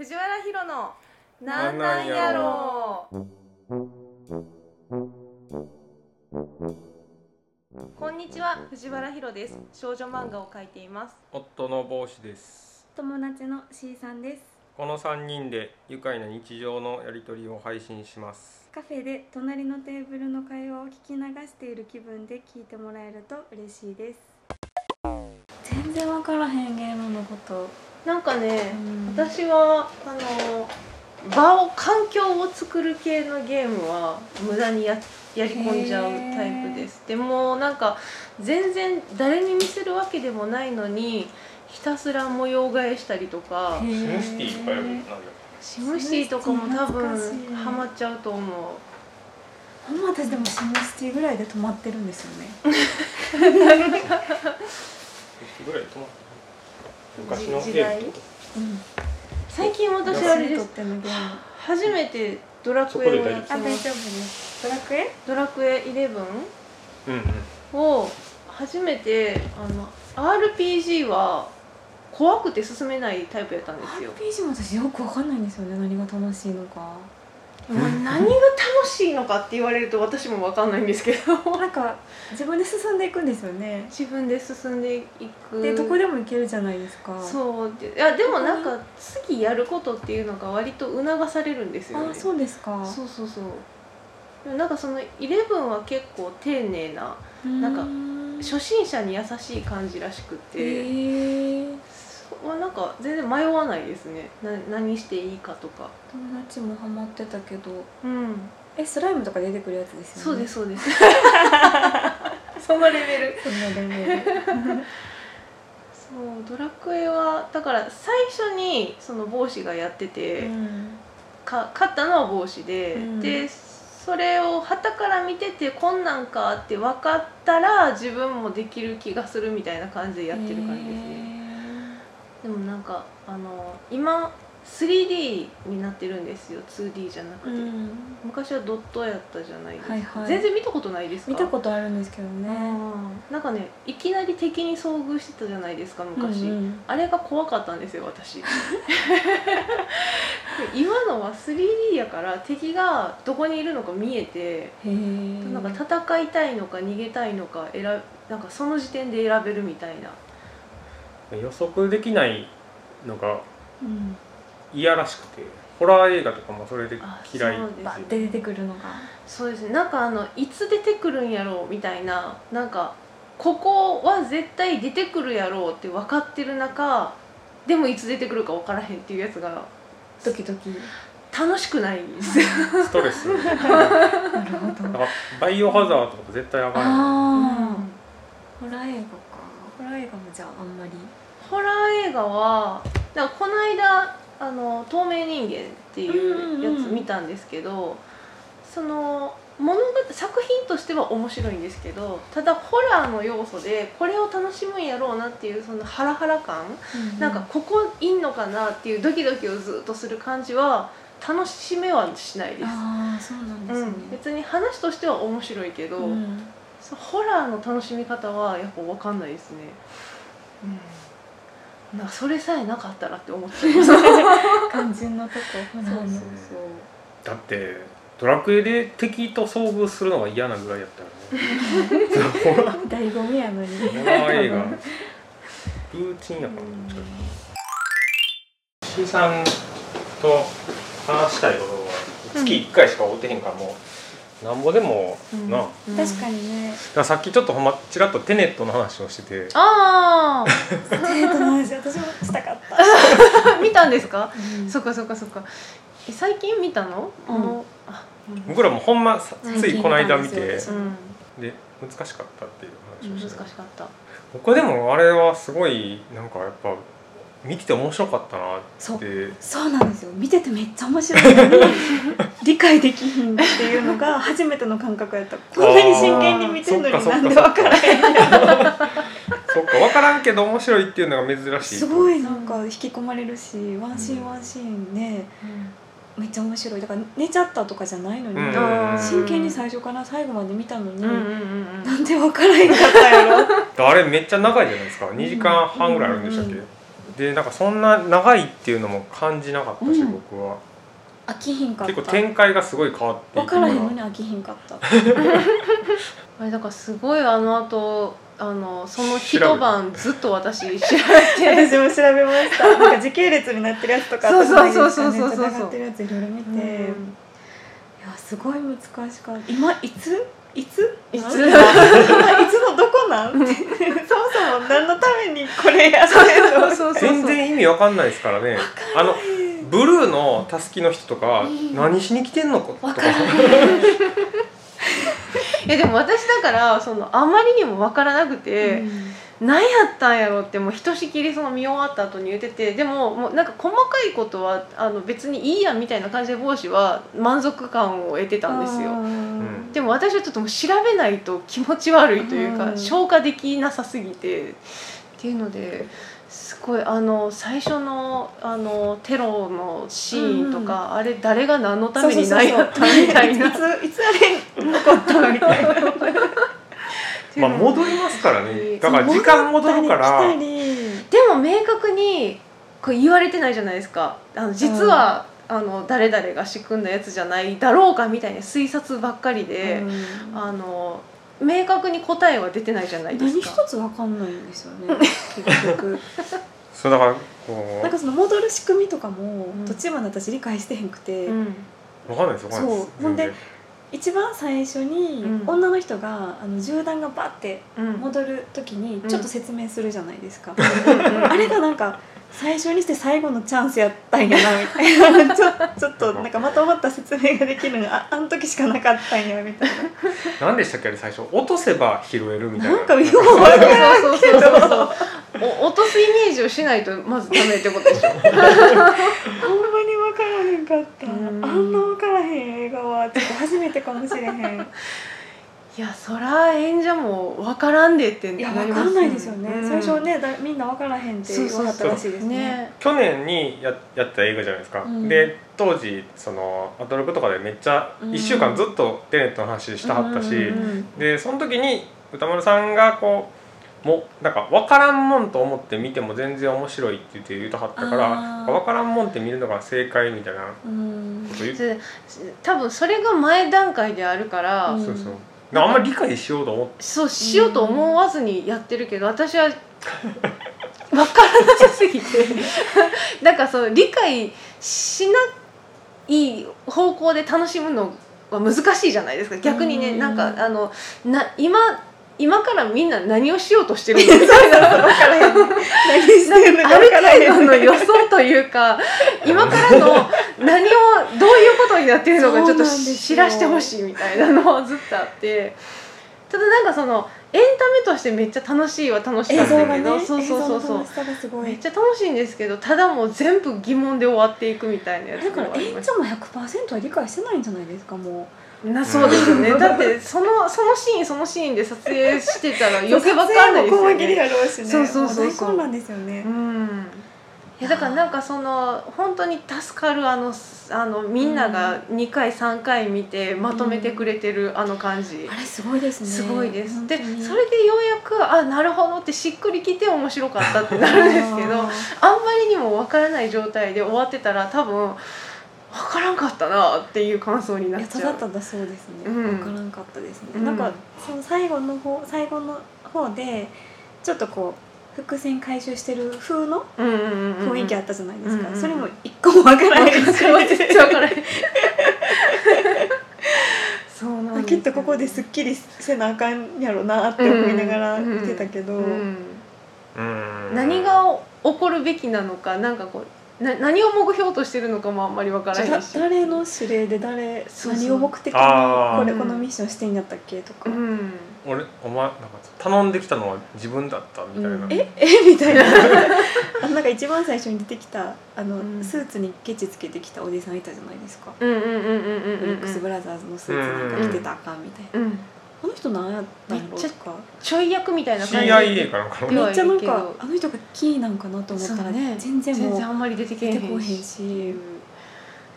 藤原ヒロのなんなんやろこんにちは藤原ヒロです。少女漫画を描いています。夫の帽子です。友達の C さんです。この3人で愉快な日常のやり取りを配信します。カフェで隣のテーブルの会話を聞き流している気分で聞いてもらえると嬉しいです。全然わからへんゲームのことなんかね、うん。私はあの場を環境を作る系のゲームは無駄にややり込んじゃうタイプです。でもなんか全然誰に見せるわけでもないのにひたすら模様替えしたりとかシムシティとかやるなんだシムシティとかも多分ハマっちゃうと思う。ほんま私でもシムシティぐらいで止まってるんですよね。ぐらい止まった昔の時代ゲームと？うん。最近私あれです。初めてドラクエをやってますあ大丈夫？です。ドラクエドラクエ11うんうん。を初めてあの RPG は怖くて進めないタイプやったんですよ。RPG も私よくわかんないんですよね。何が楽しいのかでも何が楽しいのかって言われると私も分かんないんですけど。なんか自分で進んでいくんですよね。自分で進んでいく。でどこでも行けるじゃないですか。そう。でいやでもなんか次やることっていうのが割と促されるんですよね。あそうですか。そうそうそう。でもなんかその11は結構丁寧ななんか初心者に優しい感じらしくて、へえそまあなんか全然迷わないですね。な何していいかとか。友達もハマってたけど。うん。えスライムとか出てくるやつですよね。そうですそうです。そのレベルそんなレベル。そうドラクエはだから最初にその帽子がやってて、うん。か勝ったのは帽子で、うん。でそれを旗から見ててこんなんかって分かったら自分もできる気がするみたいな感じでやってる感じですねでもなんかあの今 3D になってるんですよ。2D じゃなくて、うん。昔はドットやったじゃないですか、はいはい。全然見たことないですか？見たことあるんですけどね。うんなんかねいきなり敵に遭遇してたじゃないですか昔、うんうん。あれが怖かったんですよ私。今のは 3D やから敵がどこにいるのか見えてなんか戦いたいのか逃げたいのか選なんかその時点で選べるみたいな予測できないのがうん。嫌らしくてホラー映画とかもそれであ嫌いそうです。バッて出てくるのが。そうですね。なんかあのいつ出てくるんやろうみたいななんかここは絶対出てくるやろうって分かってる中でもいつ出てくるか分からへんっていうやつがドキドキ楽しくないんです。よストレス。なるほど。らバイオハザードとか絶対あかんよああホラー映画か。ホラー映画もじゃああんまりホラー映画はなんかこの間あの透明人間っていうやつ見たんですけど、その物語作品としては面白いんですけどただホラーの要素でこれを楽しむんやろうなっていうそのハラハラ感、なんかここいんのかなっていうドキドキをずっとする感じは楽しめはしないです。ああそうなんですね。うん、別に話としては面白いけど、うん。ホラーの楽しみ方はやっぱ分かんないですね。うん、なんかそれさえなかったらって思っちゃいます。肝心のとこホラーのそう。だってドラクエで敵と遭遇するのが嫌なぐらいやったよ ね。醍醐味やのにホラー映画ルーチンやからうんちょっと C さんと話したいことは月1回しか会うてへんからもうなんぼでもな、うん。確かにね。らさっきちょっとほんまちらっとテネットの話をしてて。あデー トの話私もしたかった、あ 見たんですか？うん。そっかそっかそっか。え最近見たの？うん。あのあ、うん。僕らもほんまさついこの間見て。で難しかったっていう話をして、しかった。僕でもあれはすごいなんかやっぱ見てて面白かったなそう。ってそうなんですよ。見ててめっちゃ面白い 理解できひんっていうのが 初めての感覚やった。こんなに真剣に見てんのになんで分か。らへんのそっか分からんけど面白いっていうのが珍しいすごいなんか引き込まれるしワンシーンワンシーンねうん。めっちゃ面白い。だから寝ちゃったとかじゃないのに、うん。真剣に最初から最後まで見たのに、うんうんうんうん。なんで分からへんかったやろ。あれめっちゃ長いじゃないですか。2時間半ぐらいあるんでしたっけ、でなんかそんな長いっていうのも感じなかったし、うん。僕は飽きひんかった。結構展開がすごい変わってい分くからへんのに飽きひんかった。あれだからすごいあの後あのその一晩ずっと私調べて。私も調べました。なんか時系列になってるやつとかそうそうそう頭そうそうそうに繋がってるやついろいろ見て、いやすごい難しかった今いついついつ今いつのどこなんそもそも何のためにこれやってんのそうそうそう全然意味わかんないですからねあのブルーのたすきの人とか、ん。何しに来てんのかとかいやでも私だからそのあまりにも分からなくて、何やったんやろってもうひとしきりその見終わった後に言っててでももうなんか細かいことはあの別にいいやんみたいな感じで帽子は満足感を得てたんですよ。ん。でも私はちょっともう調べないと気持ち悪いというか、うん。消化できなさすぎてっていうのですごいあの最初のあのテロのシーンとか、あれ誰が何のために何やったみたいな。いついつあれ残ったみたいな。まあ戻りますからね。だから時間戻るから。でも明確にこれ言われてないじゃないですか。あの実は、あの誰々が仕組んだやつじゃないだろうかみたいな推察ばっかりで、うん。あの明確に答えは出てないじゃないです何か一。つわかんないんですよね。結局。そうだからこなんかその戻る仕組みとかもん途中まで私理解してへんくて、うん。うわかんないですわかんないです。そう。ほんで一番最初にうん。女の人があの銃弾がバッてうん。戻る時にちょっと説明するじゃないですか、うん。あれがなんか最初にして最後のチャンスやったんやなみたいな。ちょちょっとなんかまとまった説明ができるのが ああの時しかなかったんやみたいな。何でしたっけあれ最初？落とせば拾えるみたいな。なんかようわからんそうそうそうそうそうお落とすイメージをしないとまずダメってことでしょ。ほんまに分からへんかった。うん。あんな分からへん映画はちょっと初めてかもしれへんいやそら演者も分からんでっていやなります分かんないですよね、うん。最初ねだみんな分からへんって言わはったらしいですね。ね。去年にややった映画じゃないですか、うん。で当時そのアトロクとかでめっちゃうん。1週間ずっとテネットの話したはったし、うんうんでその時に歌丸さんがこうもうなんか分からんもんと思って見ても全然面白いって言って言うとはったから分からんもんって見るのが正解みたいなこう。ん。と言っで多分それが前段階であるから、うん。そうそう。であんまり理解しようと思って。そうしようと思わずにやってるけど私は分からなさすぎて。なんかそう理解しない方向で楽しむのは難しいじゃないですか。逆にねうん。なんかあのな今今からみんな何をしようとしてるの？みたいな分か何してんのか分からへん程度の予想というか今からの何をどういうことになってるのかちょっと知らしてほしいみたいなのはずっとあって。ただなんかそのエンタメとしてめっちゃ楽しいは楽しかったけど、がねそうそうそうそう。めっちゃ楽しいんですけどただもう全部疑問で終わっていくみたいなやつだから演者も100%は理解してないんじゃないですかもたなそうですよね。だってそのそのシーンそのシーンで撮影してたら 余計わかんないですよね。そうそうそうそう。も大ですよね。うん。いやだからなんかその本当に助かるあのあのみんなが2回3回見てまとめてくれてるあの感じ、あれすごいですね。すごいです。でそれでようやくあなるほどってしっくりきて面白かったってなるんですけどあんまりにも分からない状態で終わってたら多分分からんかったなっていう感想にないっちゃう。やただただそうですね、うん。分からんかったですね、うん。なんかその最後の方最後の方でちょっとこう伏線回収してる風の雰囲気あったじゃないですか、うんうんそれも一個も分からない。し全然分からへんそうなんですきっとここですっきりせなあかんやろなって思いながら見てたけど、何が起こるべきなのかなんかこうな何を目標としてるのかもあんまり分からじゃあへんし。誰の指令で誰そうそう。何を目的にこれこのミッションしてんやったっけとか、うん。俺お前なんか頼んできたのは自分だったみたいな、うん。ええみたいな。あのなんか一番最初に出てきたあの、うん。スーツにケチつけてきたおじさんいたじゃないですか、うんうんうんうんうんブリックスブラザーズのスーツなんか着てたらあかんみたいな、うんあの人何やったんやろめっちゃとかちょい役みたいな感じ。CIA かなんかめっちゃなんかあの人がキーなんかなと思ったら、そうね全然もう全然あんまり出てけえへん出てこへんし。し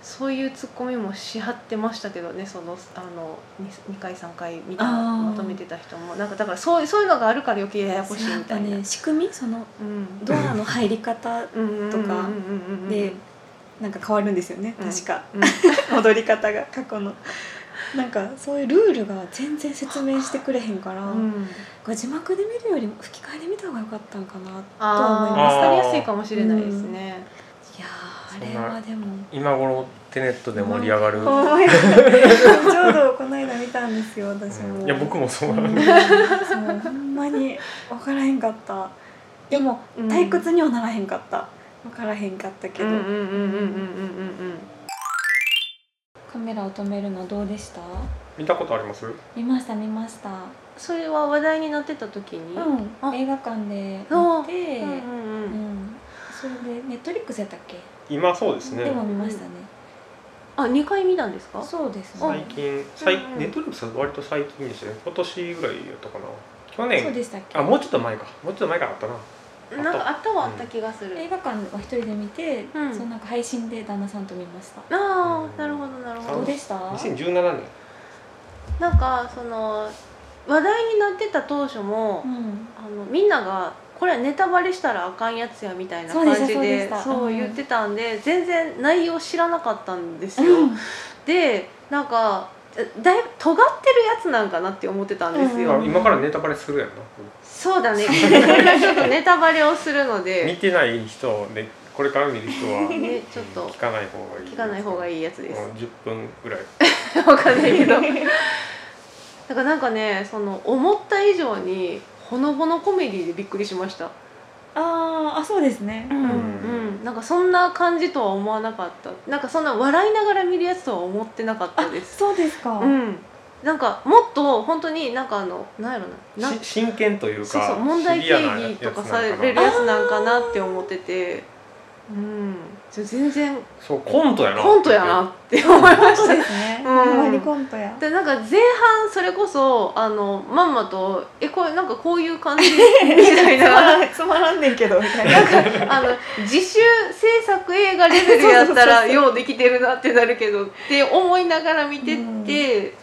そういうツッコミもしはってましたけどねそのあの 2, 回3回見たまとめてた人も。なんかだからそうそういうのがあるから余計ややこしいみたいな。ね。仕組み？そのうん。ドアの入り方うんとかうんうんうんうんうんでなんか変わるんですよね。うん。確か、うん。戻り方が過去のなんかそういうルールが全然説明してくれへんから、うん。字幕で見るよりも吹き替えで見た方が良かったんかなとは思います。分かりやすいかもしれないですね。いやーあれはでも今頃テネットで盛り上がる、思い出したちょうどこの間見たんですよ私も、いや僕もそう。うなん。んそうほんまに分からへんかった。でもうん。退屈にはならへんかった。分からへんかったけど、うんうんうんうんうんうんうんカメラを止めるのどうでした？見たことあります？見ました見ました。それは話題になってた時に、あうん。映画館で見て、うんうんうん。それでネットリックスやったっけ、今そうですね。でも見ましたね、あ二回見たんですか？そうですね。最近。最うん。うんネットリックスは割と最近でしたね。今年ぐらいやったかな。去そう年でしたっけ？あもうちょっと前か。もうちょっと前からあったななんかあったはあった気がする。映画館は一人で見て、うん。そのなんか配信で旦那さんと見ました。ああなるほどなるほど。どう。でした？2017年。なんかその話題になってた当初も、うん。あのみんながこれはネタバレしたらあかんやつやみたいな感じでそうでした。うんそう言ってたんで全然内容知らなかったんですよ。うん。でなんかだいぶ尖ってるやつなんかなって思ってたんですよ。うん今からネタバレするやんなそうだね。これはちょっとネタバレをするの見で、てない人でこれから見る人は ねちょっと聞かない方がいい聞かない方がいいいやつです。もう10分ぐらい わかんないけど。だからなんかねその思った以上にほのぼのコメディでびっくりしました。あーあそうですね、うん、うん、なんかそんな感じとは思わなかった。なんかそんな笑いながら見るやつとは思ってなかったです。そうですか、うん。なんかもっと本当になんかあのなんやろな。なし真剣というかそうそう問題定義とかされるやつなんかなって思ってて。うん全然。そうコントやな。コントやな。って思いましたですね、うん。ほんまにコントや。でなんか前半それこそあのまんまと「えこれなんかこういう感じ」みたいつまな。らんつまらんねんけどみたいな。あの自主制作映画レベルやったらようできてるなってなるけどって思いながら見てって、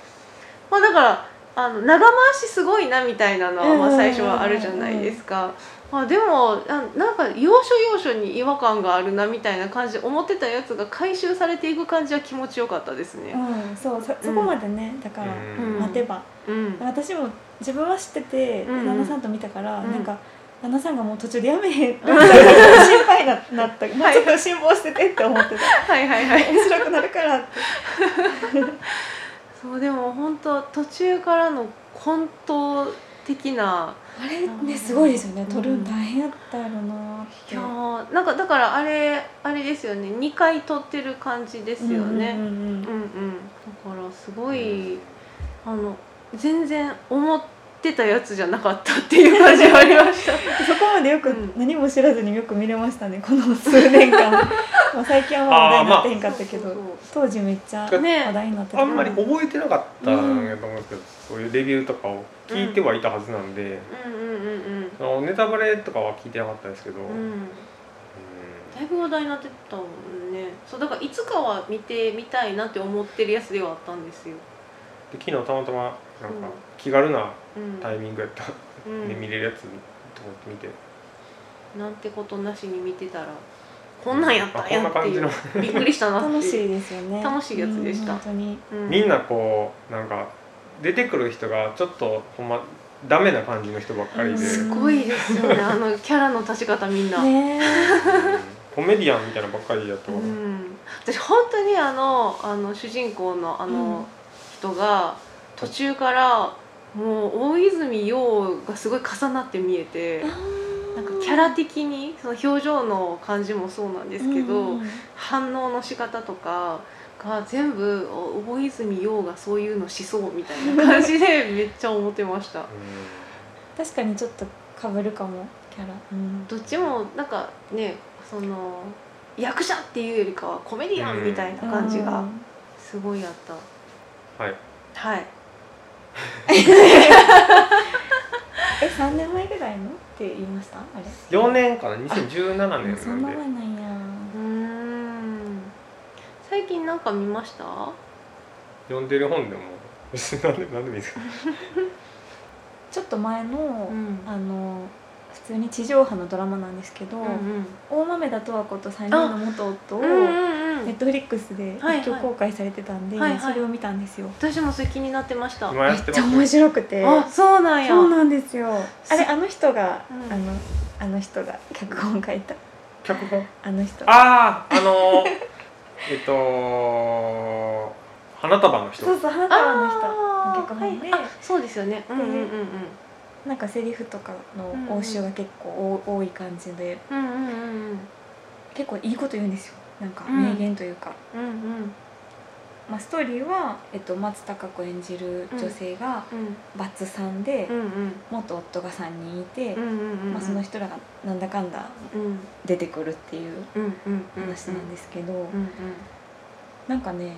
まあだからあの長回しすごいなみたいなのはまあ最初はあるじゃないですか。まあ、でもあなんか要所要所に違和感があるなみたいな感じで思ってたやつが回収されていく感じは気持ちよかったですね。うんそうそそこまでねだからうん。待てば、うん、私も自分は知ってて、うん。うん旦那さんと見たから、うん。なんか旦那さんがもう途中でやめへんって 心配ななった。もうちょっと辛抱しててって思ってた。はいはいはい。面白くなるからって。そうでも本当途中からのコント的なあれねすごいですよね。うん。撮るん大変やったやろなって。いやーなんかだからあれあれですよね。2回撮ってる感じですよね。うんうんうんうんうん、だからすごいあの全然思ってたやつじゃなかったっていう感じがありました。そこまでよくうん。何も知らずによく見れましたねこの数年間。まあ最近はまあ話題になってへんかったけど、当時めっちゃね話題になってた。あんまり覚えてなかったんやと思うん。ですけど、そういうレビューとかを聞いてはいたはずなんで、うんうんうんあのネタバレとかは聞いてなかったですけど、うん。ううんん。だいぶ話題になってたもんね。そうだからいつかは見てみたいなって思ってるやつではあったんですよ。で昨日たまたまなんかうん気軽なうん。タイミングやった、うん。で見れるやつと思って見て。なんてことなしに見てたらこんなんやったんやっていう。びっくりしたな楽しいですよね。楽しいやつでした。うん本当に。うん。みんなこうなんか出てくる人がちょっとほんまダメな感じの人ばっかりで、うん。すごいですよね。あのキャラの立ち方みんな、ねうん。コメディアンみたいなばっかりやったから、うん、私本当にあのあの主人公のあの人が途中からもう大泉洋がすごい重なって見えてなんかキャラ的にその表情の感じもそうなんですけど、うん。反応の仕方とかが全部お大泉洋がそういうのしそうみたいな感じで めっちゃ思ってました。確かにちょっとかぶるかもキャラ、うん。どっちもなんかねその役者っていうよりかはコメディアンみたいな感じがうん。すごいあった、はい。はい え三年前ぐらいのって言いました？あれ？4年かな？2017年そんななんで前なんや。うーん。最最近なんか見ました？読んでる本でも。別に何でもいいですか ちょっと前の、ん。あの普通に地上波のドラマなんですけど、うんうん。大豆田十和子と3人の元夫をうんうんうんネットフリックスで一挙公開されてたんで、はいはい。それを見たんですよ、私もそれ気になってました。めっちゃ面白くて。あそうなんや。そうなんですよ。あれあの人が、うん。あのあの人が脚本書いた。脚本？あの人。あああのー えっと花束の人。そうそう花束の人。脚本で、はい。あそうですよね。うんうんうんなんかセリフとかの応酬が結構多多い感じで。うんうんうんうん。結構いいこと言うんですよなんかうん。名言というか、うんうん。まあ、ストーリーは、えっと、松たか子演じる女性がうんバツさんで、うんうん。元夫が3人いて、うんうんうんまあ、その人らがなんだかんだうん。出てくるっていううんうんうん話なんですけど、うんうん。なんかね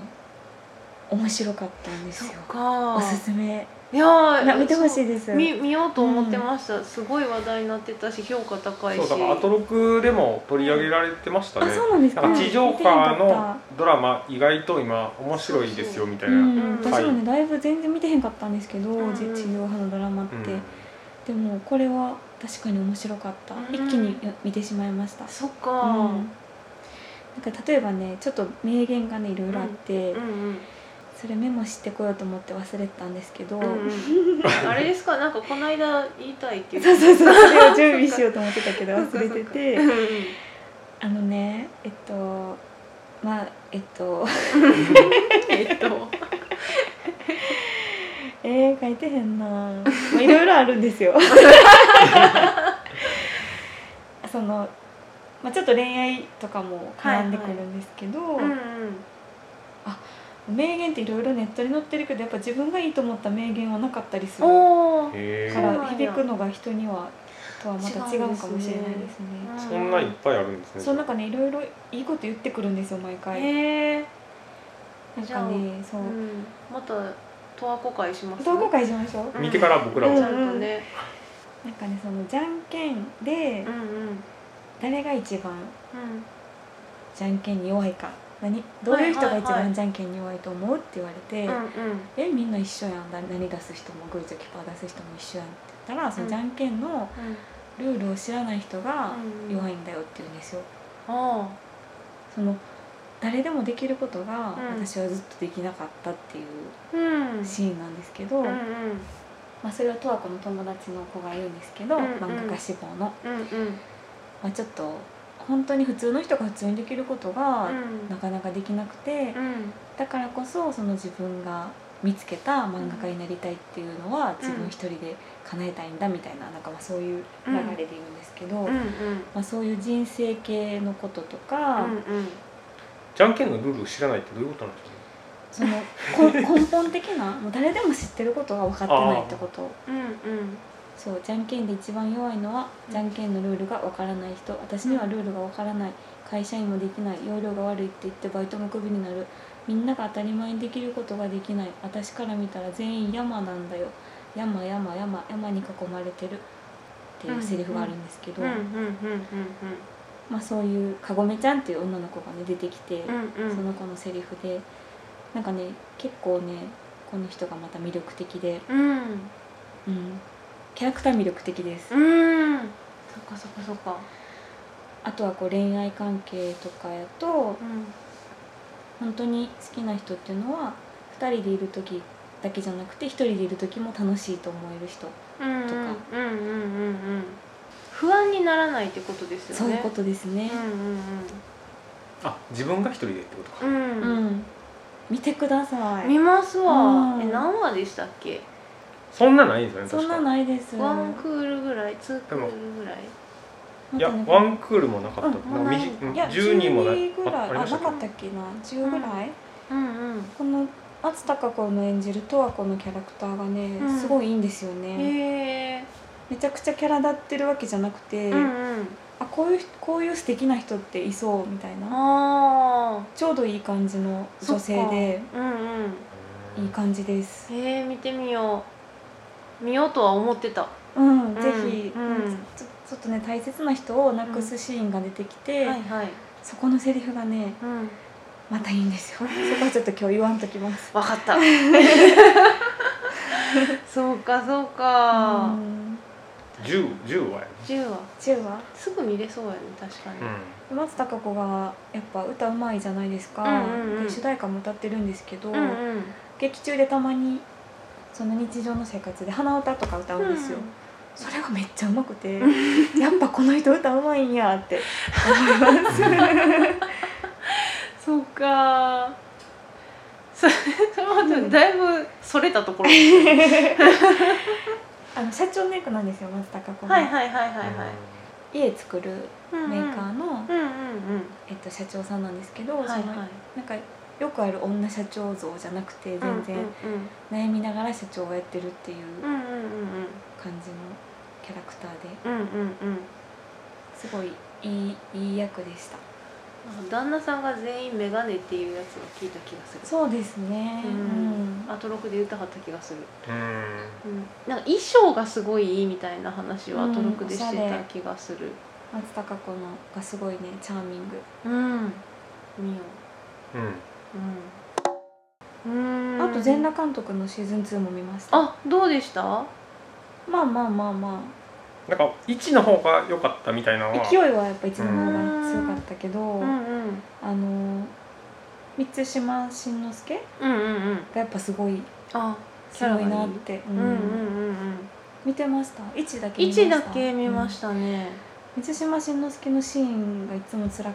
面白かったんですよ。かおすすめいや見てほしいです。見見ようと思ってました、すごい話題になってたし評価高いし。そうだからアトロクでも取り上げられてましたね、あそうなんですか。地上波のドラマ意外と今面白いですよみたいな、うん、うん。私もねだいぶ全然見てへんかったんですけど、うんじ地上波のドラマって、うん。でもこれは確かに面白かった、うん。一気に見てしまいました、そっか。うん。うんなんか例えばねちょっと名言がねいろいろあって、うんそれメモしてこようと思って忘れてたんですけど、うんうん。あれですか？なんかこの間言いたいっていう。そうそうそう。それを準備しようと思ってたけど 忘れてて。あのねえっとまあえっと。えっと。えー、書いてへんな。まあいろいろあるんですよ。その、まあ、ちょっと恋愛とかも絡んでくるんですけど、うんうん名言っていろいろネットに載ってるけどやっぱ自分がいいと思った名言はなかったりするから響くのが人にはとはまた違うかもしれないですね。そんないっぱいあるんですねそうなんかねいろいろいいこと言ってくるんですよ毎回。なんかねそう。うん。また十和子会します？同好会しましょう。うん。見てから僕らも、うん。ちゃんとね。なんかねそのじゃんけんでうんうん。誰が一番うん。じゃんけんに弱いか何どういう人が一番じゃんけんに弱いと思うって言われて、うんうんえみんな一緒やんだ何出す人もグーチョキパー出す人も一緒やんって言ったらそのじゃんけんのルールを知らない人がうん。弱いんだよって言うんですよ。あその誰でもできることがうん。私はずっとできなかったっていうシーンなんですけど、うんうん。まあ、それは十和子の友達の子が言うんですけど、うんうん。漫画家志望の、うんうん。まあ、ちょっと本当に普通の人が普通にできることがうん。なかなかできなくて、うん。だからこそその自分が見つけた漫画家になりたいっていうのは自分一人で叶えたいんだみたいななんかまあそういう流れで言うんですけど、まあ、そういう人生系のこととか、うんうん。じゃんけんのルールを知らないってどういうことなんですか？ねそのこ 根本的なもう誰でも知ってることが分かってないってことうんうんそうじゃんけんで一番弱いのはじゃんけんのルールが分からない人。私にはルールが分からない。会社員もできない。容量が悪いって言ってバイトもクビになる。みんなが当たり前にできることができない。私から見たら全員山なんだよ。山山山山に囲まれてる。っていうセリフがあるんですけど、まあ、そういうかごめちゃんっていう女の子がね出てきて、うん。うん。その子のセリフで。なんかね結構ねこの人がまた魅力的で、うん。うん、キャラクター魅力的です、うん。そっかそっかそっか。あとはこう恋愛関係とかやとうん。本当に好きな人っていうのは2人でいる時だけじゃなくて1人でいる時も楽しいと思える人、うんとか。うんうんうんうんうん不安にならないってことですよね。そういうことですね。あ自分が一人でってことか、うん。うん。見てください。見ますわ。うん。え何話でしたっけ？そんなないんですよねそんなないです。ワンクールぐらいツークールぐらい。いやワンクールもなかった、うんなんかもうない短いや10人もな12ぐらい。あなかったっけな？10ぐらい、うんうん。この松たか子の演じる十和子のキャラクターがね、うん。すごいいいんですよね、へえめちゃくちゃキャラ立ってるわけじゃなくて、うんうん。あこういうこういう素敵な人っていそうみたいな。ああちょうどいい感じの女性でうんうん。けいい感じです。へえ見てみよう見ようとは思ってた。うん、んぜひ、うん。ちょちょっとね大切な人を亡くすシーンが出てきて、はいはい。そこのセリフがねうん。またいいんですよ。そこはちょっと今日言わんときます。わかった。そうかそうか。うん。10 10はや10話10話すぐ見れそうやね確かに、ね松たか子がやっぱ歌うまいじゃないですか、うんうんうん。で主題歌も歌ってるんですけど、うんうん。劇中でたまにその日常の生活で鼻歌とか歌うんですよ、それがめっちゃうまくてやっぱこの人歌うまいんやって思います。そうか。それだいぶそれたところ。あの社長メイクなんですよ松たか子が、はいはいはいはいはい。家作るうんうんメーカーの、うんうんうん。えっと、社長さんなんですけど、はいはい。そのなんかよくある女社長像じゃなくて全然悩みながら社長をやってるっていう感じのキャラクターで。うんうんうん。うんすごいいいいい役でした。旦那さんが全員メガネっていうやつを聞いた気がする。そうですね。うん。アトロクで歌かった気がする、うん。うん、なんか衣装がすごいいいみたいな話はアトロクでしてた気がする。松たか子のがすごいねチャーミング。うん。見ようんう。うんうん。あと全裸監督のシーズン2も見ました。あどうでした？まあまあまあまなんか1の方が良かったみたいなのは。あ勢いはやっぱ一の方が強かったけど、うん。うんあの満島真之介うんうんうん。がやっぱすごいあ強いなって、うん。うんうんうん見てました？1だけ見ま1した。だけ見また、したね、うん。満島真之介のシーンがいつも辛かっ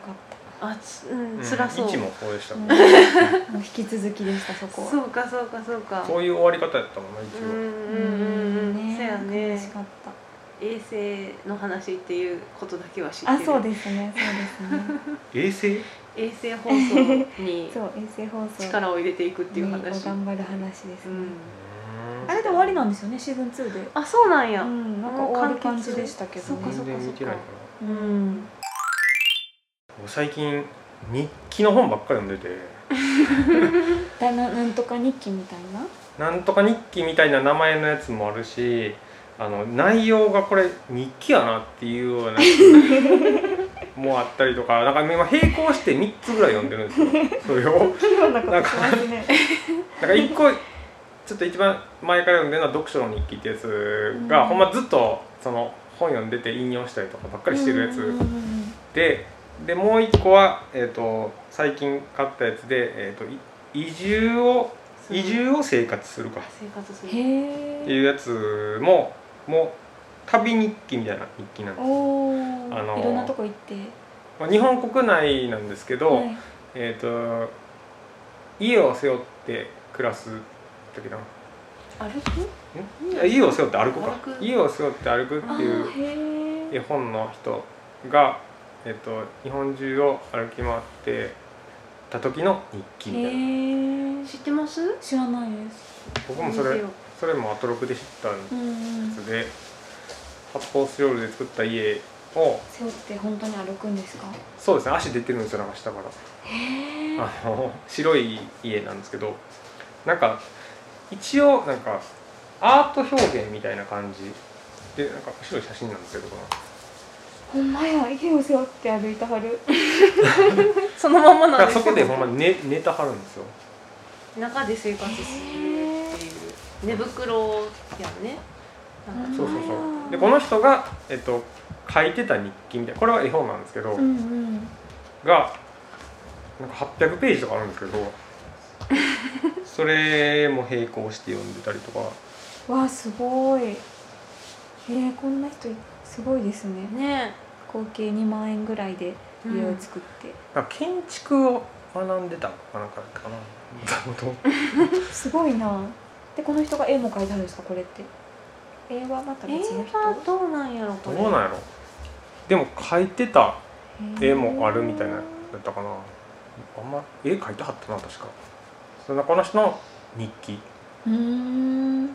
あつうんうん辛そう、1もそうでしたもう 引き続きでしたそこは。そうかそうかそうか。そういう終わり方やったもんな一応。うんうんうんうん。そうやね。悲しかった。衛星の話っていうことだけは知ってる。あそうですねそうですね。衛星？衛星放送に そう衛星放送。力を入れていくっていうに話、頑張る話ですね、うん、あれで終わりなんですよねシーズン2で。あそうなんや、うんなんか終わる感じでしたけどそうかね全然見てないかうん最近日記の本ばっかり読んでて。だななんとか日記みたいな？なんとか日記みたいな名前のやつもあるしあの内容がこれ日記やなっていうようなも あったりとかなんか今並行して3つぐらい読んでるんですよ。それを。なことしますね。なんか1個ちょっと一番前から読んでるのは読書の日記ってやつが、うん。ほんまずっとその本読んでて引用したりとかばっかりしてるやつ、ででもう一個は、えー、と最近買ったやつで、えー、とい移住を移住を生活するか。生活する。っていうやつももう旅日記みたいな日記なんです、あのーいろんなとこ行って。まあ、日本国内なんですけど、はい。えっ、と家を背負って暮らす時な歩く？ん？家を背負って歩くか。歩く。家を背負って歩くっていう絵本の人が、えっと日本中を歩き回ってた時の日記みたいな。へえ知ってます？知らないです。僕もそれそれもアトロクで知ったやうんうん。つで発泡スチロールで作った家を背負って本当に歩くんですか？そうですね。足出てるんですよなんか下から。へえあの白い家なんですけどなんか一応なんかアート表現みたいな感じでなんか白い写真なんですけどこのほんまや家を背負って歩いてはる。そのまんまだからなんです。そこでほんまに寝寝たはるんですよ。中で生活するっていう。寝袋やね。そうそうそう。でこの人が、えっと、書いてた日記みたいなこれは絵本なんですけど、うんうん。がなんか800ページとかあるんですけど それも並行して読んでたりとか。わあすごい。えー、こんな人すごいですね。ね。合計2万円ぐらいで家を作って、なん。か建築を学んでたのかなんかだったかな。すごいな。でこの人が絵も描いてあるんですかこれって。絵はまた映別の人？画どうなんやろこれ。どうなんやろ。でも描いてた絵もあるみたいなやったかな。あんま絵描いてはったな確か。そんなこの人の日記うーん。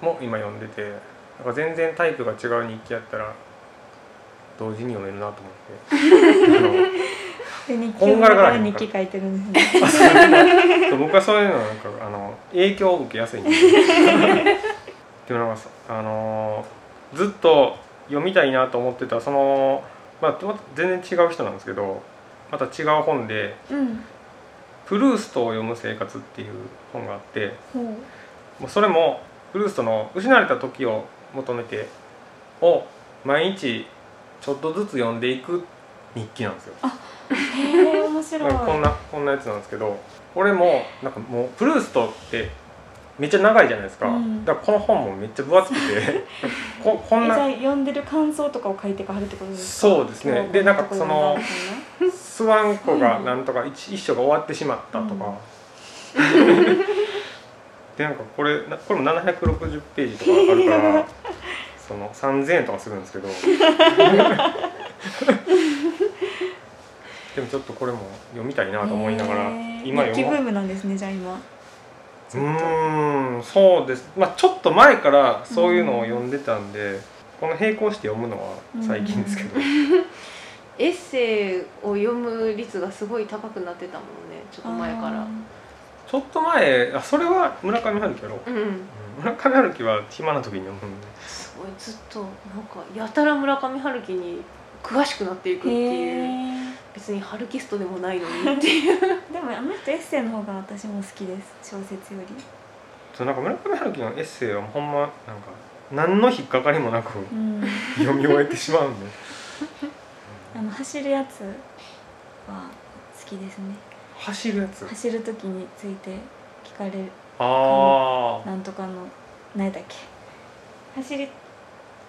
も今読んでてなんか全然タイプが違う日記やったら同時に読めるなと思って。で 日記こんがら日記書いてるんですね。僕はそういうのなんかあの影響を受けやすいんで。でもなんかさあのーずっと読みたいなと思ってたその、まあ、全然違う人なんですけどまた違う本でうん。プルーストを読む生活」っていう本があってほう。もうそれもプルーストの「失われた時を求めて」を毎日ちょっとずつ読んでいく日記なんですよ。へえ面白い。こんなこんなやつなんですけど俺もなんかもうプルーストってめっちゃ長いじゃないですか、うん。だからこの本もめっちゃ分厚くて ここんな読んでる感想とかを書いてかはるってことですか？そうですね。でなんかそのスワンコがなんとか一一章が終わってしまったとか、でなんかこれなこれも760ページとかあるから その3000円とかするんですけど。でもちょっとこれも読みたいなと思いながら、へー。今読もう。日記ブームなんですねじゃあ今。うーんそうです。まあちょっと前からそういうのを読んでたんで、この並行して読むのは最近ですけど、エッセイを読む率がすごい高くなってたもんねちょっと前から。あちょっと前あそれは村上春樹やろ、うんうん村上春樹は暇な時に読むんで。すごいずっとなんかやたら村上春樹に詳しくなっていくってーいう。へ別に春キストでもないのにっていう。ー でもあの人エッセイの方が私も好きです。小説より。そうなんか村上春樹のエッセイはほんまなんか何の引っかかりもなくうん。読み終えてしまうんで。あの走るやつは好きですね。走るやつ？走る時について聞かれるあなんとかの何やっけ？走り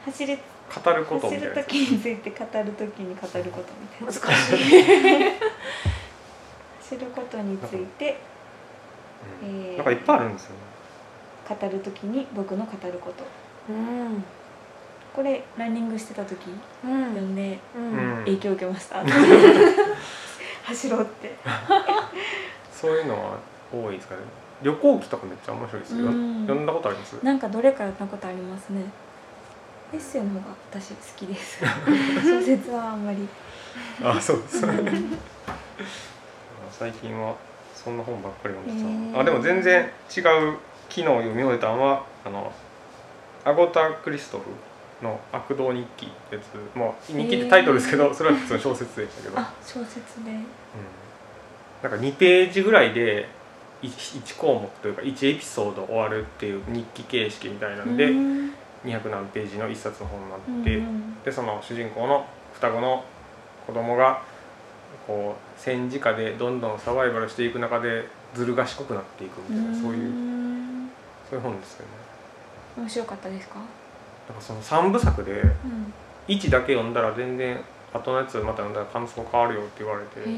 走りあ語ること走るみたいな。やつ時について語る時に語ることみたいな。難しい。走ることについてうん。えーなんかいっぱいあるんですよね。語る時に僕の語ること。うん。これランニングしてた時うん。読んでうん。うん。影響を受けました、走ろうって。そういうのは多いですかね。旅行記とかめっちゃ面白いです。ようん。読んだことあります？なんかどれか読んだことありますね。エッセイの方が私好きです。小説はあんまり。あそうです 最近はそんな本ばっかり読んでへー。たあでも全然違う昨日読み終えたのはあのアゴタ・クリストフの「悪道日記」ってやつ。もう日記ってタイトルですけどそれは普通の小説でしたけど、うん、あ小説で。なんか2ページぐらいで 1, 項目というか1エピソード終わるっていう日記形式みたいなんでうん。200何ページの1冊の本になうんって、うんでその主人公の双子の子供がこう戦時下でどんどんサバイバルしていく中でずる賢くなっていくみたいなそういううんそういう本ですよね。面白かったですか？なんかその3部作でうん。1だけ読んだら全然後のやつまた読んだら感想変わるよって言われてで、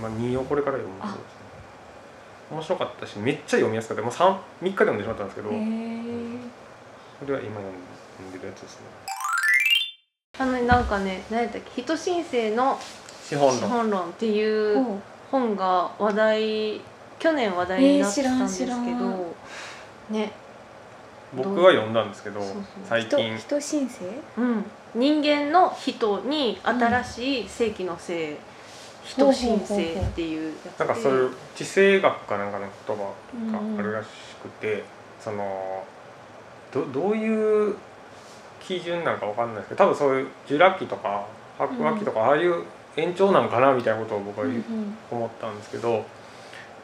まあ、2をこれから読むんですね面白かったしめっちゃ読みやすかった。もう 3, 3日で読んでしまったんですけど。へえそれは今読んでるやつですね。あのなんかね何やったっけ人申請の資本論。資本論っていう本が話題去年話題になったんですけど、えーね、僕は読んだんですけどそうそう。人最近。人申請？うん、人間の人に新しい世紀の性、人申請っていうなんかそういう地政学かなんかの言葉があるらしくて、そのどどういう基準なんかわかんないですけど多分そういうジュラ紀とか白亜紀とか、ああいう延長なんかなみたいなことを僕は思ったんですけど、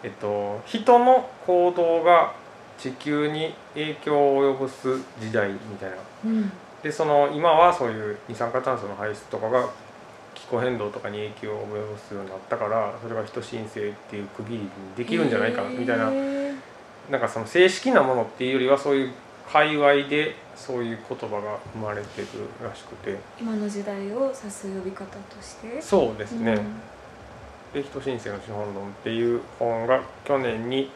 えっと、人の行動が地球に影響を及ぼす時代みたいな。うん。でその今はそういう二酸化炭素の排出とかが気候変動とかに影響を及ぼすようになったからそれが人申請っていう区切りにできるんじゃないかみたいな。へーなんかその正式なものっていうよりはそういう界隈でそういう言葉が生まれてるらしくて。今の時代を指す呼び方として？そうですね、うん。で人申請の資本論っていう本が去年に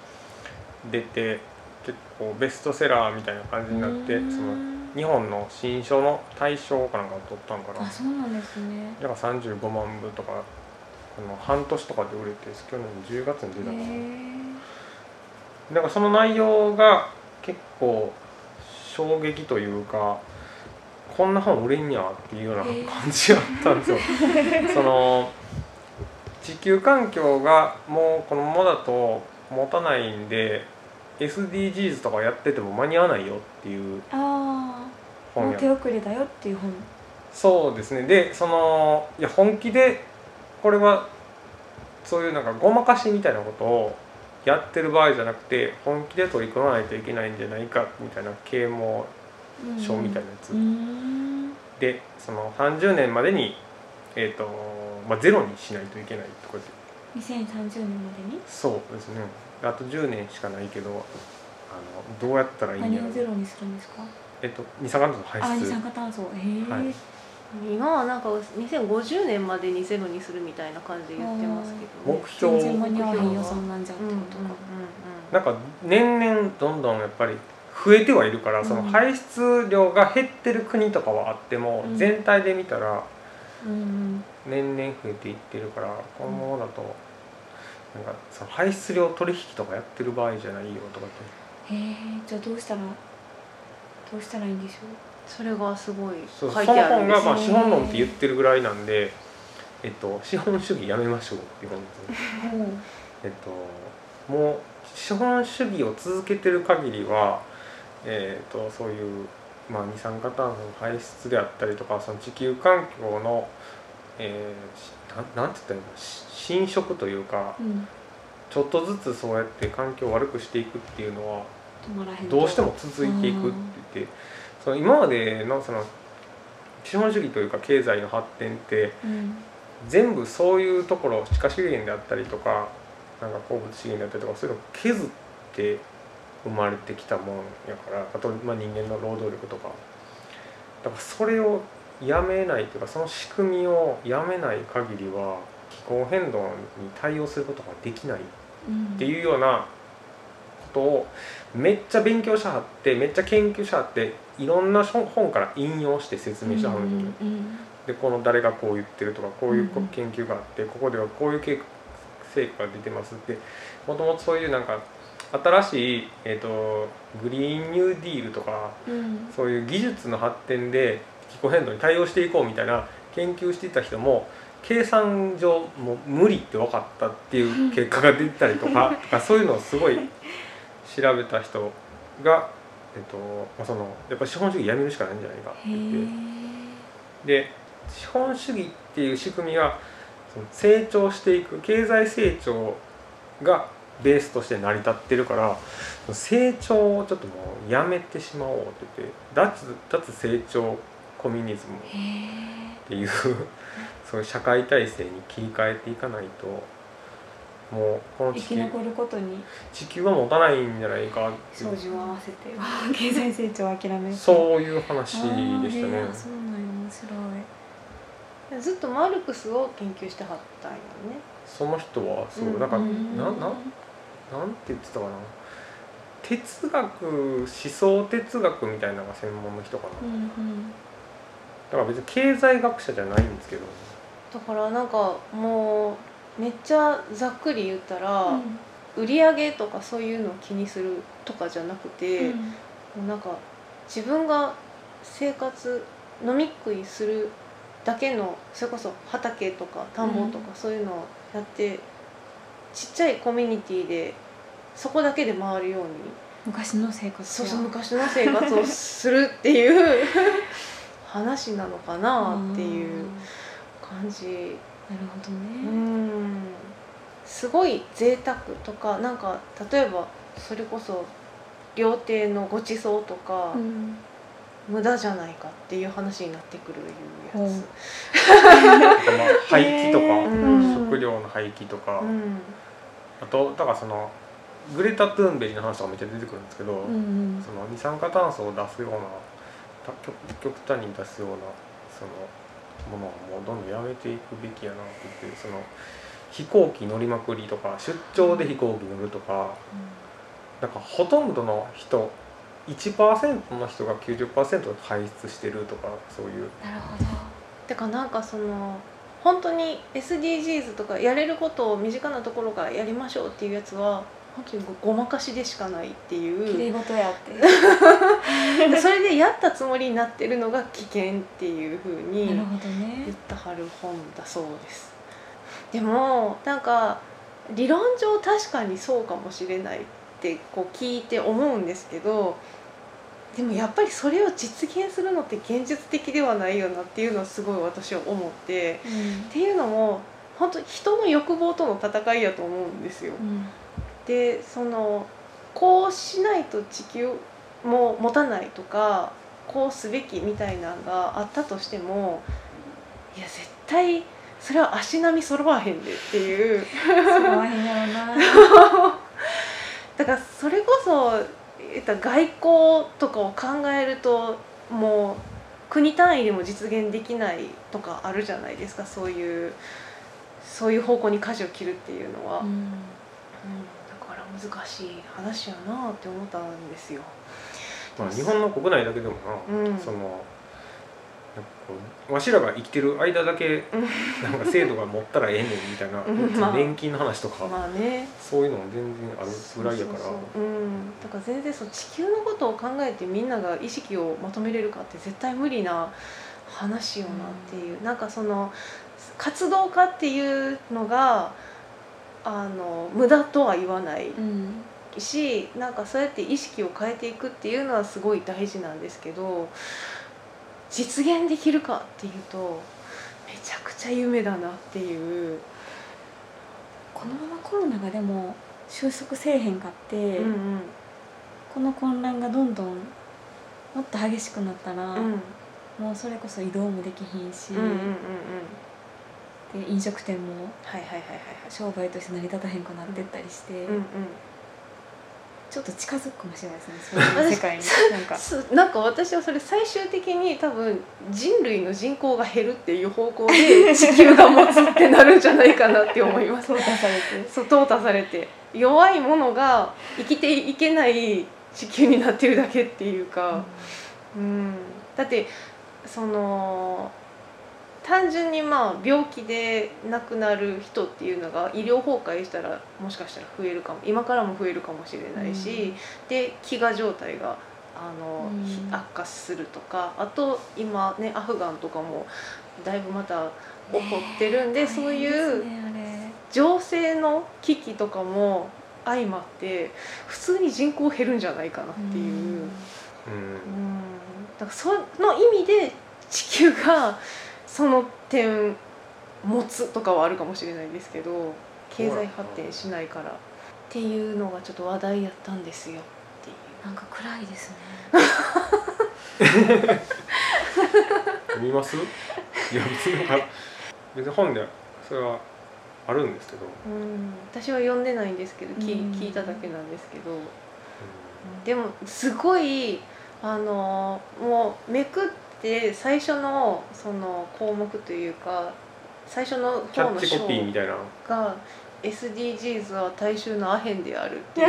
出て結構ベストセラーみたいな感じになってうん。その日本の新書の大賞かなんかを取ったんかな。あそうなんですね。だから35万部とかこの半年とかで売れて去年10月に出たかへな。ーなんかその内容が結構衝撃というかこんな本売れんやっていうような感じだったんですよ。その地球環境がもうこのままだと持たないんで SDGs とかやってても間に合わないよっていうあ本やう手遅れだよっていう本。そうですね。でそのいや本気でこれはそういうなんかごまかしみたいなことをやってる場合じゃなくて本気で取り組まないといけないんじゃないかみたいな啓蒙書みたいなやつ、うん。でその30年までに、えーとまあ、ゼロにしないといけないと。かで2030年までに？そうですね。あと10年しかないけどあのどうやったらいいんやろ。何をゼロにするんですか？えっと二酸化炭素の排あ二出酸化炭素。へえ、はい。今はなんか2050年までにゼロにするみたいな感じで言ってますけど、ね、目標。全然間に合わへんよそんなんじゃってうんうんことか、なんか年々どんどんやっぱり増えてはいるからそのうん排出量が減ってる国とかはあっても、うん。全体で見たらうんうん。年々増えていってるからこのままだとなんかその排出量取引とかやってる場合じゃないよとかって。へえじゃあどうしたらどうしたらいいんでしょそれがすごいそう書いその本てある。んですがまあ資本論って言ってるぐらいなんで、えっと、資本主義やめましょうっていう本ですね。えっと、もう資本主義を続けてる限りは、えっと、そういう、まあ、二酸化炭素の排出であったりとかその地球環境の、えーしなんなんて言ったら侵食というかうん。ちょっとずつそうやって環境を悪くしていくっていうのはどうしても続いていくって言ってその今までのその資本主義というか経済の発展ってうん。全部そういうところ地下資源であったりとかなんか鉱物資源であったりとかそういうのを削って生まれてきたもんやからあと、まあ、人間の労働力とか。だからそれをやめないというかその仕組みをやめない限りは気候変動に対応することができないうんっていうようなことをめっちゃ勉強しはってめっちゃ研究しはっていろんな本から引用して説明しはるんですよでこの誰がこう言ってるとかこういう研究があってここではこういう成果が出てますってもともとそういうなんか新しい、えー、とグリーンニューディールとかうん。そういう技術の発展で気候変動に対応していこうみたいな研究していた人も計算上もう無理って分かったっていう結果が出てたりとかとかそういうのをすごい調べた人が、えっとまあ、そのやっぱり資本主義やめるしかないんじゃないかってへ言って。えで資本主義っていう仕組みはその成長していく経済成長がベースとして成り立ってるから成長をちょっともうやめてしまおうって言って脱脱成長コミュニズムっていう そういう社会体制に切り替えていかないともうこの地球生き残ることに地球は持たないんじゃないかっていう。掃除を合わせて 経済成長を諦めて。そういう話でしたあーへねー。そうなんや。面白ずっとマルクスを研究してはったんよね。その人はそう、うん。なんか、いなんなんなんて言ってたかな。哲学思想哲学みたいなのが専門の人かな、うんうん。だから別に経済学者じゃないんですけど。だからなんかもうめっちゃざっくり言ったら、うん。売り上げとかそういうのを気にするとかじゃなくて、もうなんか自分が生活飲み食いするだけのそれこそ畑とか田んぼとかそういうのをやって、ちっちゃいコミュニティでそこだけで回るように。昔の生活そうやそう昔の生活をするっていう話なのかなっていう感じ。なるほどうねん。すごい贅沢とかなんか例えばそれこそ料亭のごちそうとか、うん。無駄じゃないかっていう話になってくるいうやつ、廃棄とか、うん食料の廃棄とか、うん。あとだからそのグレタ・トゥーンベリの話とかめっちゃ出てくるんですけど、うんうん。その二酸化炭素を出すような極端に出すようなそのものはもうどんどんやめていくべきやなって言ってその飛行機乗りまくりとか出張で飛行機乗るとか、なんかほとんどの人1%の人が90%排出してるとかそういう。なるほど。てかなんかその本当に SDGs とかやれることを身近なところからやりましょうっていうやつは本当にごごまかしでしかないって綺いう。麗事やって。で それでやったつもりになってるのが危険っていうふうに言ね。ってはる本だそうです。でもなんか理論上確かにそうかもしれないってこう聞いて思うんですけどでもやっぱりそれを実現するのって現実的ではないよなっていうのはすごい私は思ってうん。っていうのも本当人の欲望との戦いやと思うんですよ。うんでそのこうしないと地球も持たないとかこうすべきみたいなのがあったとしてもいや絶対それは足並み揃わへんでっていう。だからそれこそ外交とかを考えるともう国単位でも実現できないとかあるじゃないですかそういうそういう方向に舵を切るっていうのは。うん。うん難しい話やなって思ったんですよ。まあ、日本の国内だけでもな、うんそのわしらが生きてる間だけ なんか制度が持ったらええねんみたいな、うんまあ年金の話とか、まあね。そういうのも全然あるぐらいやから。だから全然そう地球のことを考えてみんなが意識をまとめれるかって絶対無理な話よなっていう。なんかその活動家っていうのがあの無駄とは言わない。うん。しなんかそうやって意識を変えていくっていうのはすごい大事なんですけど実現できるかっていうとめちゃくちゃ夢だなっていう、このままコロナがでも収束せえへんかって、うんうん。この混乱がどんどんもっと激しくなったら、うん。もうそれこそ移動もできひんし、うんうんうんうんで飲食店もはいはいはいはい。商売として成り立たへんくなってったりして、はいうんうん。ちょっと近づくかもしれないですねそういう世界に。なんか。私はそれ最終的に多分人類の人口が減るっていう方向で地球が持つってなるんじゃないかなって思います。淘汰されて。そう淘汰されて。弱いものが生きていけない地球になってるだけっていうか、うん、だってその単純にまあ病気で亡くなる人っていうのが医療崩壊したらもしかしたら増えるかも今からも増えるかもしれないし、で飢餓状態があの、うん。ひ悪化するとかあと今ねアフガンとかもだいぶまた起こってるんで、そういう情勢の危機とかも相まって普通に人口減るんじゃないかなっていう。うん。うん。だからその意味で地球がその点持つとかはあるかもしれないですけど経済発展しないから。っていうのがちょっと話題やったんですよ。っていう。なんか暗いですね。見ます？いや別になんか別に本でそれはあるんですけど、うん、私は読んでないんですけど聞,、うん。聞いただけなんですけど。でもすごいあのもうめくって最初のその項目というか最初の方のコピーみたいな。が SDGs は大衆のアヘンであるっていう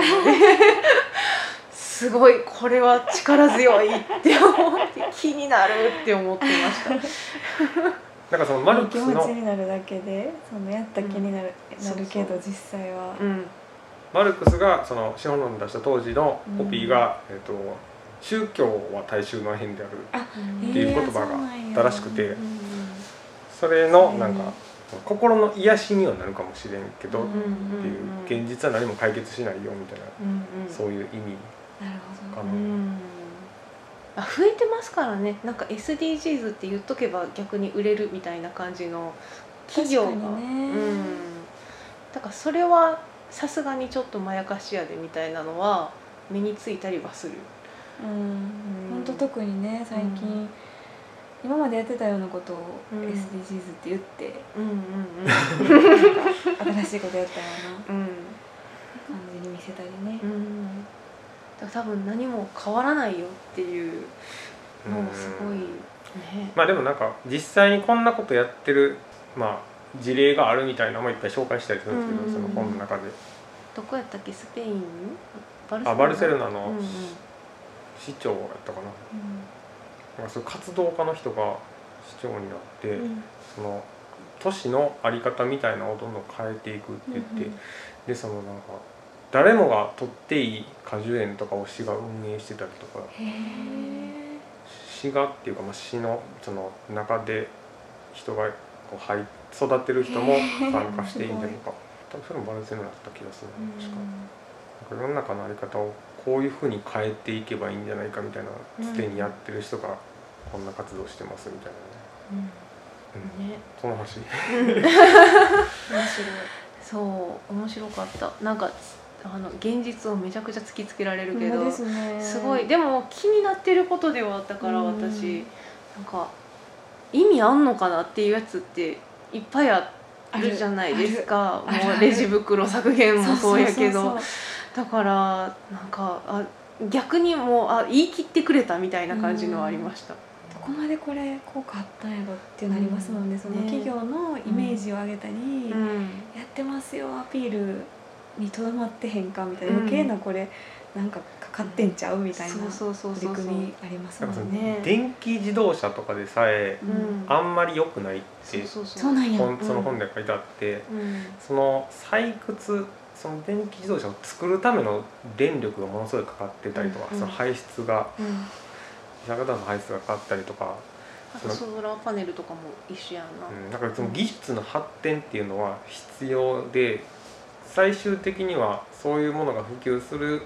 すごいこれは力強いって思って気になるって思ってました。なんかそのマルク気スの持ちになるだけでそのやった気になる、うんなるけどそう実際は、うん。マルクスがその資本論を出した当時のコピーが、えっと宗教は大衆のアヘンであるあっていう言葉があったらしくて、えー。それのうんなんか心の癒しにはなるかもしれんけど、うんっていう現実は何も解決しないよみたいな、そういう意味かな、増えてますからね。なんか SDGs って言っとけば逆に売れるみたいな感じの企業が、確かにね。うん、だからそれはさすがにちょっとまやかしやでみたいなのは目についたりはする。うん本当特にね最近、今までやってたようなことをうん。SDGs って言って、うんうんなん。か新しいことやったような感じに見せたりね。う、ん。だから多分何も変わらないよっていうのをすごいね。まあでもなんか実際にこんなことやってるまあ事例があるみたいなのもいっぱい紹介したりするんですけど、その本の中で。どこやったっけ？スペイン？バルあバルセロナうんのうん市長やったかな,、なんかそう活動家の人が市長になって、うん。その都市の在り方みたいなのをどんどん変えていくって言って、うんうん。でそのなんか誰もが取っていい果樹園とかを市が運営してたりとか市がっていうか、まあ、市のその中で人がこう入っ育てる人も参加していいんじゃないか。多分それもバルセロナだった気がするな確か。なんか世の中の在り方をこういうふうに変えていけばいいんじゃないかみたいなうん。すでにやってる人がこんな活動してますみたいなね。ね。その話。面白い。そう面白かった。なんかあの現実をめちゃくちゃ突きつけられるけどすね。すごい。でも気になってることではあったからうん。私。なんか意味あんのかなっていうやつっていっぱいあるじゃないですか。もうレジ袋削減もそうやけど。そうそうだからなんかあ逆にもうあ言い切ってくれたみたいな感じのはありました。どこまでこれ効果あったんやろってなりますもんね、うん。そのね企業のイメージを上げたり、うん。やってますよアピールにとどまってへんかみたいな、うん。余計なこれなんかかかってんちゃうみたいなそうそうそうそうそう取り組みありますなんかそのもんね。ね電気自動車とかでさえうん。あんまり良くないってそうそうそう。そうなんや。本その本で書いてあってうん。その採掘その電気自動車を作るための電力がものすごいかかってたりとか、うんその排出がうん。二酸化炭素の排出がかかったりとか、あとソーラーパネルとかも一緒やんな、うん、だからその技術の発展っていうのは必要で最終的にはそういうものが普及する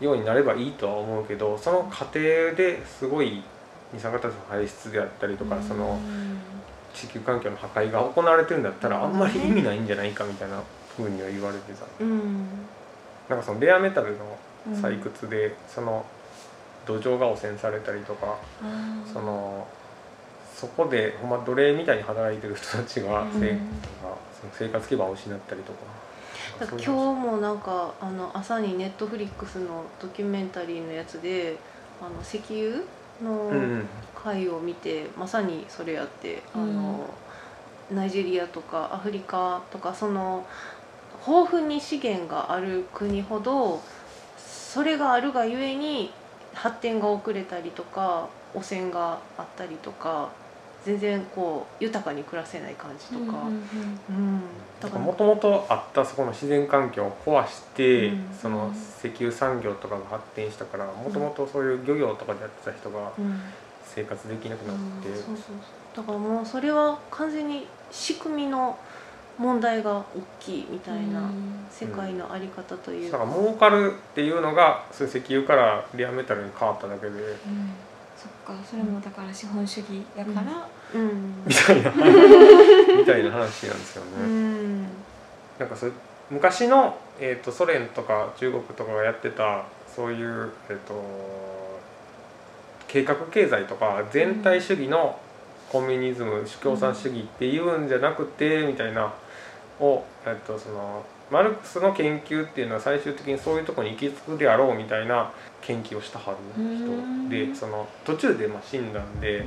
ようになればいいとは思うけどその過程ですごい二酸化炭素の排出であったりとか、その地球環境の破壊が行われてるんだったらあんまり意味ないんじゃないかみたいなふうには言われてたうん。なんかそのレアメタルのうん採掘でその土壌が汚染されたりとかあー。そのそこでほんま奴隷みたいに働いてる人たちがうん。せいなんかその生活基盤を失ったりとか。今日もなんかあの朝にネットフリックスのドキュメンタリーのやつであの石油のうんうん。回を見て、まさにそれやってあの、ナイジェリアとかアフリカとかその豊富に資源がある国ほどそれがあるがゆえに発展が遅れたりとか汚染があったりとか全然こう豊かに暮らせない感じとか、もともとあったそこの自然環境を壊して、うん。その石油産業とかが発展したからもともとそういう漁業とかでやってた人がうん。生活できなくなって、そうそうそう。だからもうそれは完全に仕組みの問題が大きいみたいな世界のあり方というだから儲かるっていうのがそ石油からレアメタルに変わっただけで。うん。そっかそれもだから資本主義やから、うん。みたいな。みたいな話なんですよね。うん。なんかそう昔の、えー、とソ連とか中国とかがやってたそういう、えー、と計画経済とか全体主義のコミュニズム共産主義っていうんじゃなくてみたいなを、えー、とそのマルクスの研究っていうのは最終的にそういうところに行き着くであろうみたいな研究をしたはる人でその途中でまあ死んだんで。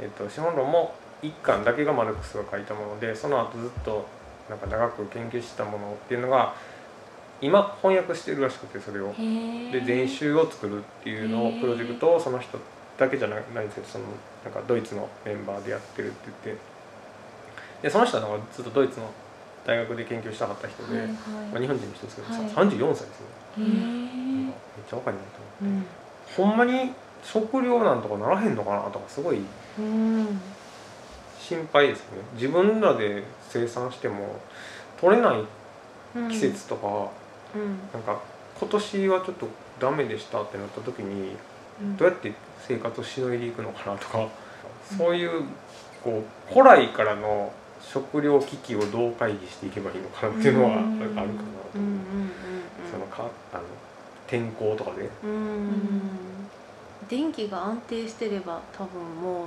えっと、資本論も一巻だけがマルクスが書いたものでその後ずっとなんか長く研究してたものっていうのが今翻訳してるらしくてそれを。で全集を作るっていうのをプロジェクトをその人だけじゃないないんですけどそのなんかドイツのメンバーでやってるって言って。でその人はなんかずっとドイツの大学で研究したかった人で、はいはい。まあ、日本人の人ですけど、はい。34歳ですねめっちゃ若いなと思って。うん。ほんまに食料なんとかならへんのかなとかすごいうん心配ですね。自分らで生産しても取れないうん季節とか、うん。なんか今年はちょっとダメでしたってなった時にうん。どうやって生活をしのいでいくのかなとか、そういうこう古来からの食料危機をどう回避していけばいいのかなっていうのはあるかなと思う、そのかあの天候とかで、うん。うん電気が安定してれば多分もう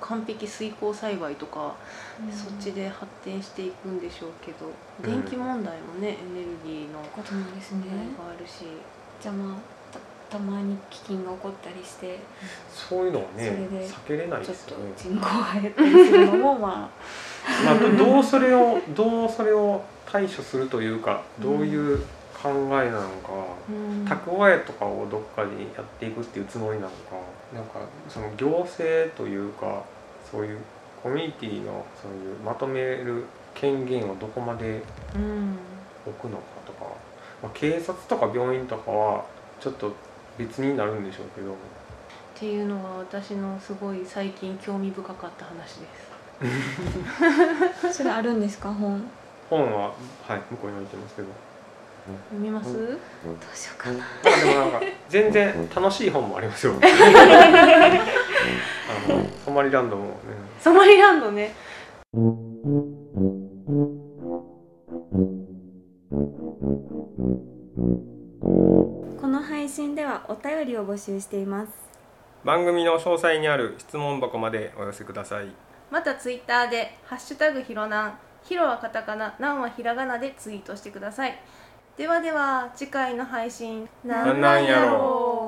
完璧水耕栽培とかそっちで発展していくんでしょうけど、うん。電気問題もねエネルギーのことなんですね。問題があるし、じゃあまあたたまに飢饉が起こったりしてそういうのはね避けれないちょっとですよね。人口が減ったりするのもままあ、どどうそれをどうそれを対処するというかどういう考えなのか、うん。蓄えとかをどっかでやっていくっていうつもりなのかなんかその行政というかそういうコミュニティのそういうまとめる権限をどこまでうん。置くのかとか、まあ、警察とか病院とかはちょっと別になるんでしょうけど。っていうのが私のすごい最近興味深かった話です。あ それあるんですか？本。ど本ははい向こうに置いてますけど。読みます？うん。うしようかな。まあでもなんか全然楽しい本もありますよ。あのソマリランドもね。ソマリランドね。この配信ではお便りを募集しています。番組の詳細にある質問箱までお寄せくださいまたツイッターで「ハッシュタグひろなん」ひろはカタカナ、なんはひらがなでツイートしてください。ではでは、次回の配信、なんなんやろう